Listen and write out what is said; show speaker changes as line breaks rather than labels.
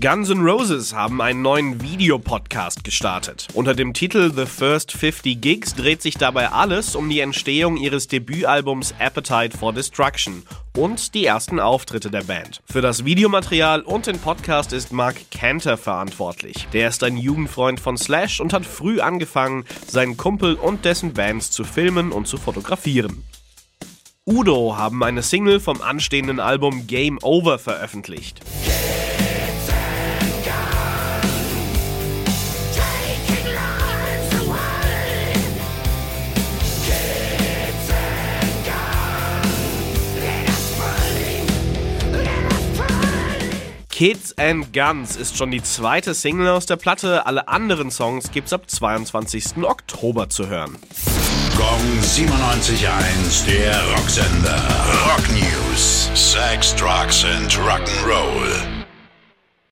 Guns N' Roses haben einen neuen Videopodcast gestartet. Unter dem Titel The First 50 Gigs dreht sich dabei alles um die Entstehung ihres Debütalbums Appetite for Destruction und die ersten Auftritte der Band. Für das Videomaterial und den Podcast ist Mark Cantor verantwortlich. Der ist ein Jugendfreund von Slash und hat früh angefangen, seinen Kumpel und dessen Bands zu filmen und zu fotografieren. Udo haben eine Single vom anstehenden Album Game Over veröffentlicht. Kids and Guns ist schon die zweite Single aus der Platte. Alle anderen Songs gibt's ab 22. Oktober zu hören.
Gong 97.1, der Rocksender. Rock News. Sex, Drugs and Rock'n'Roll.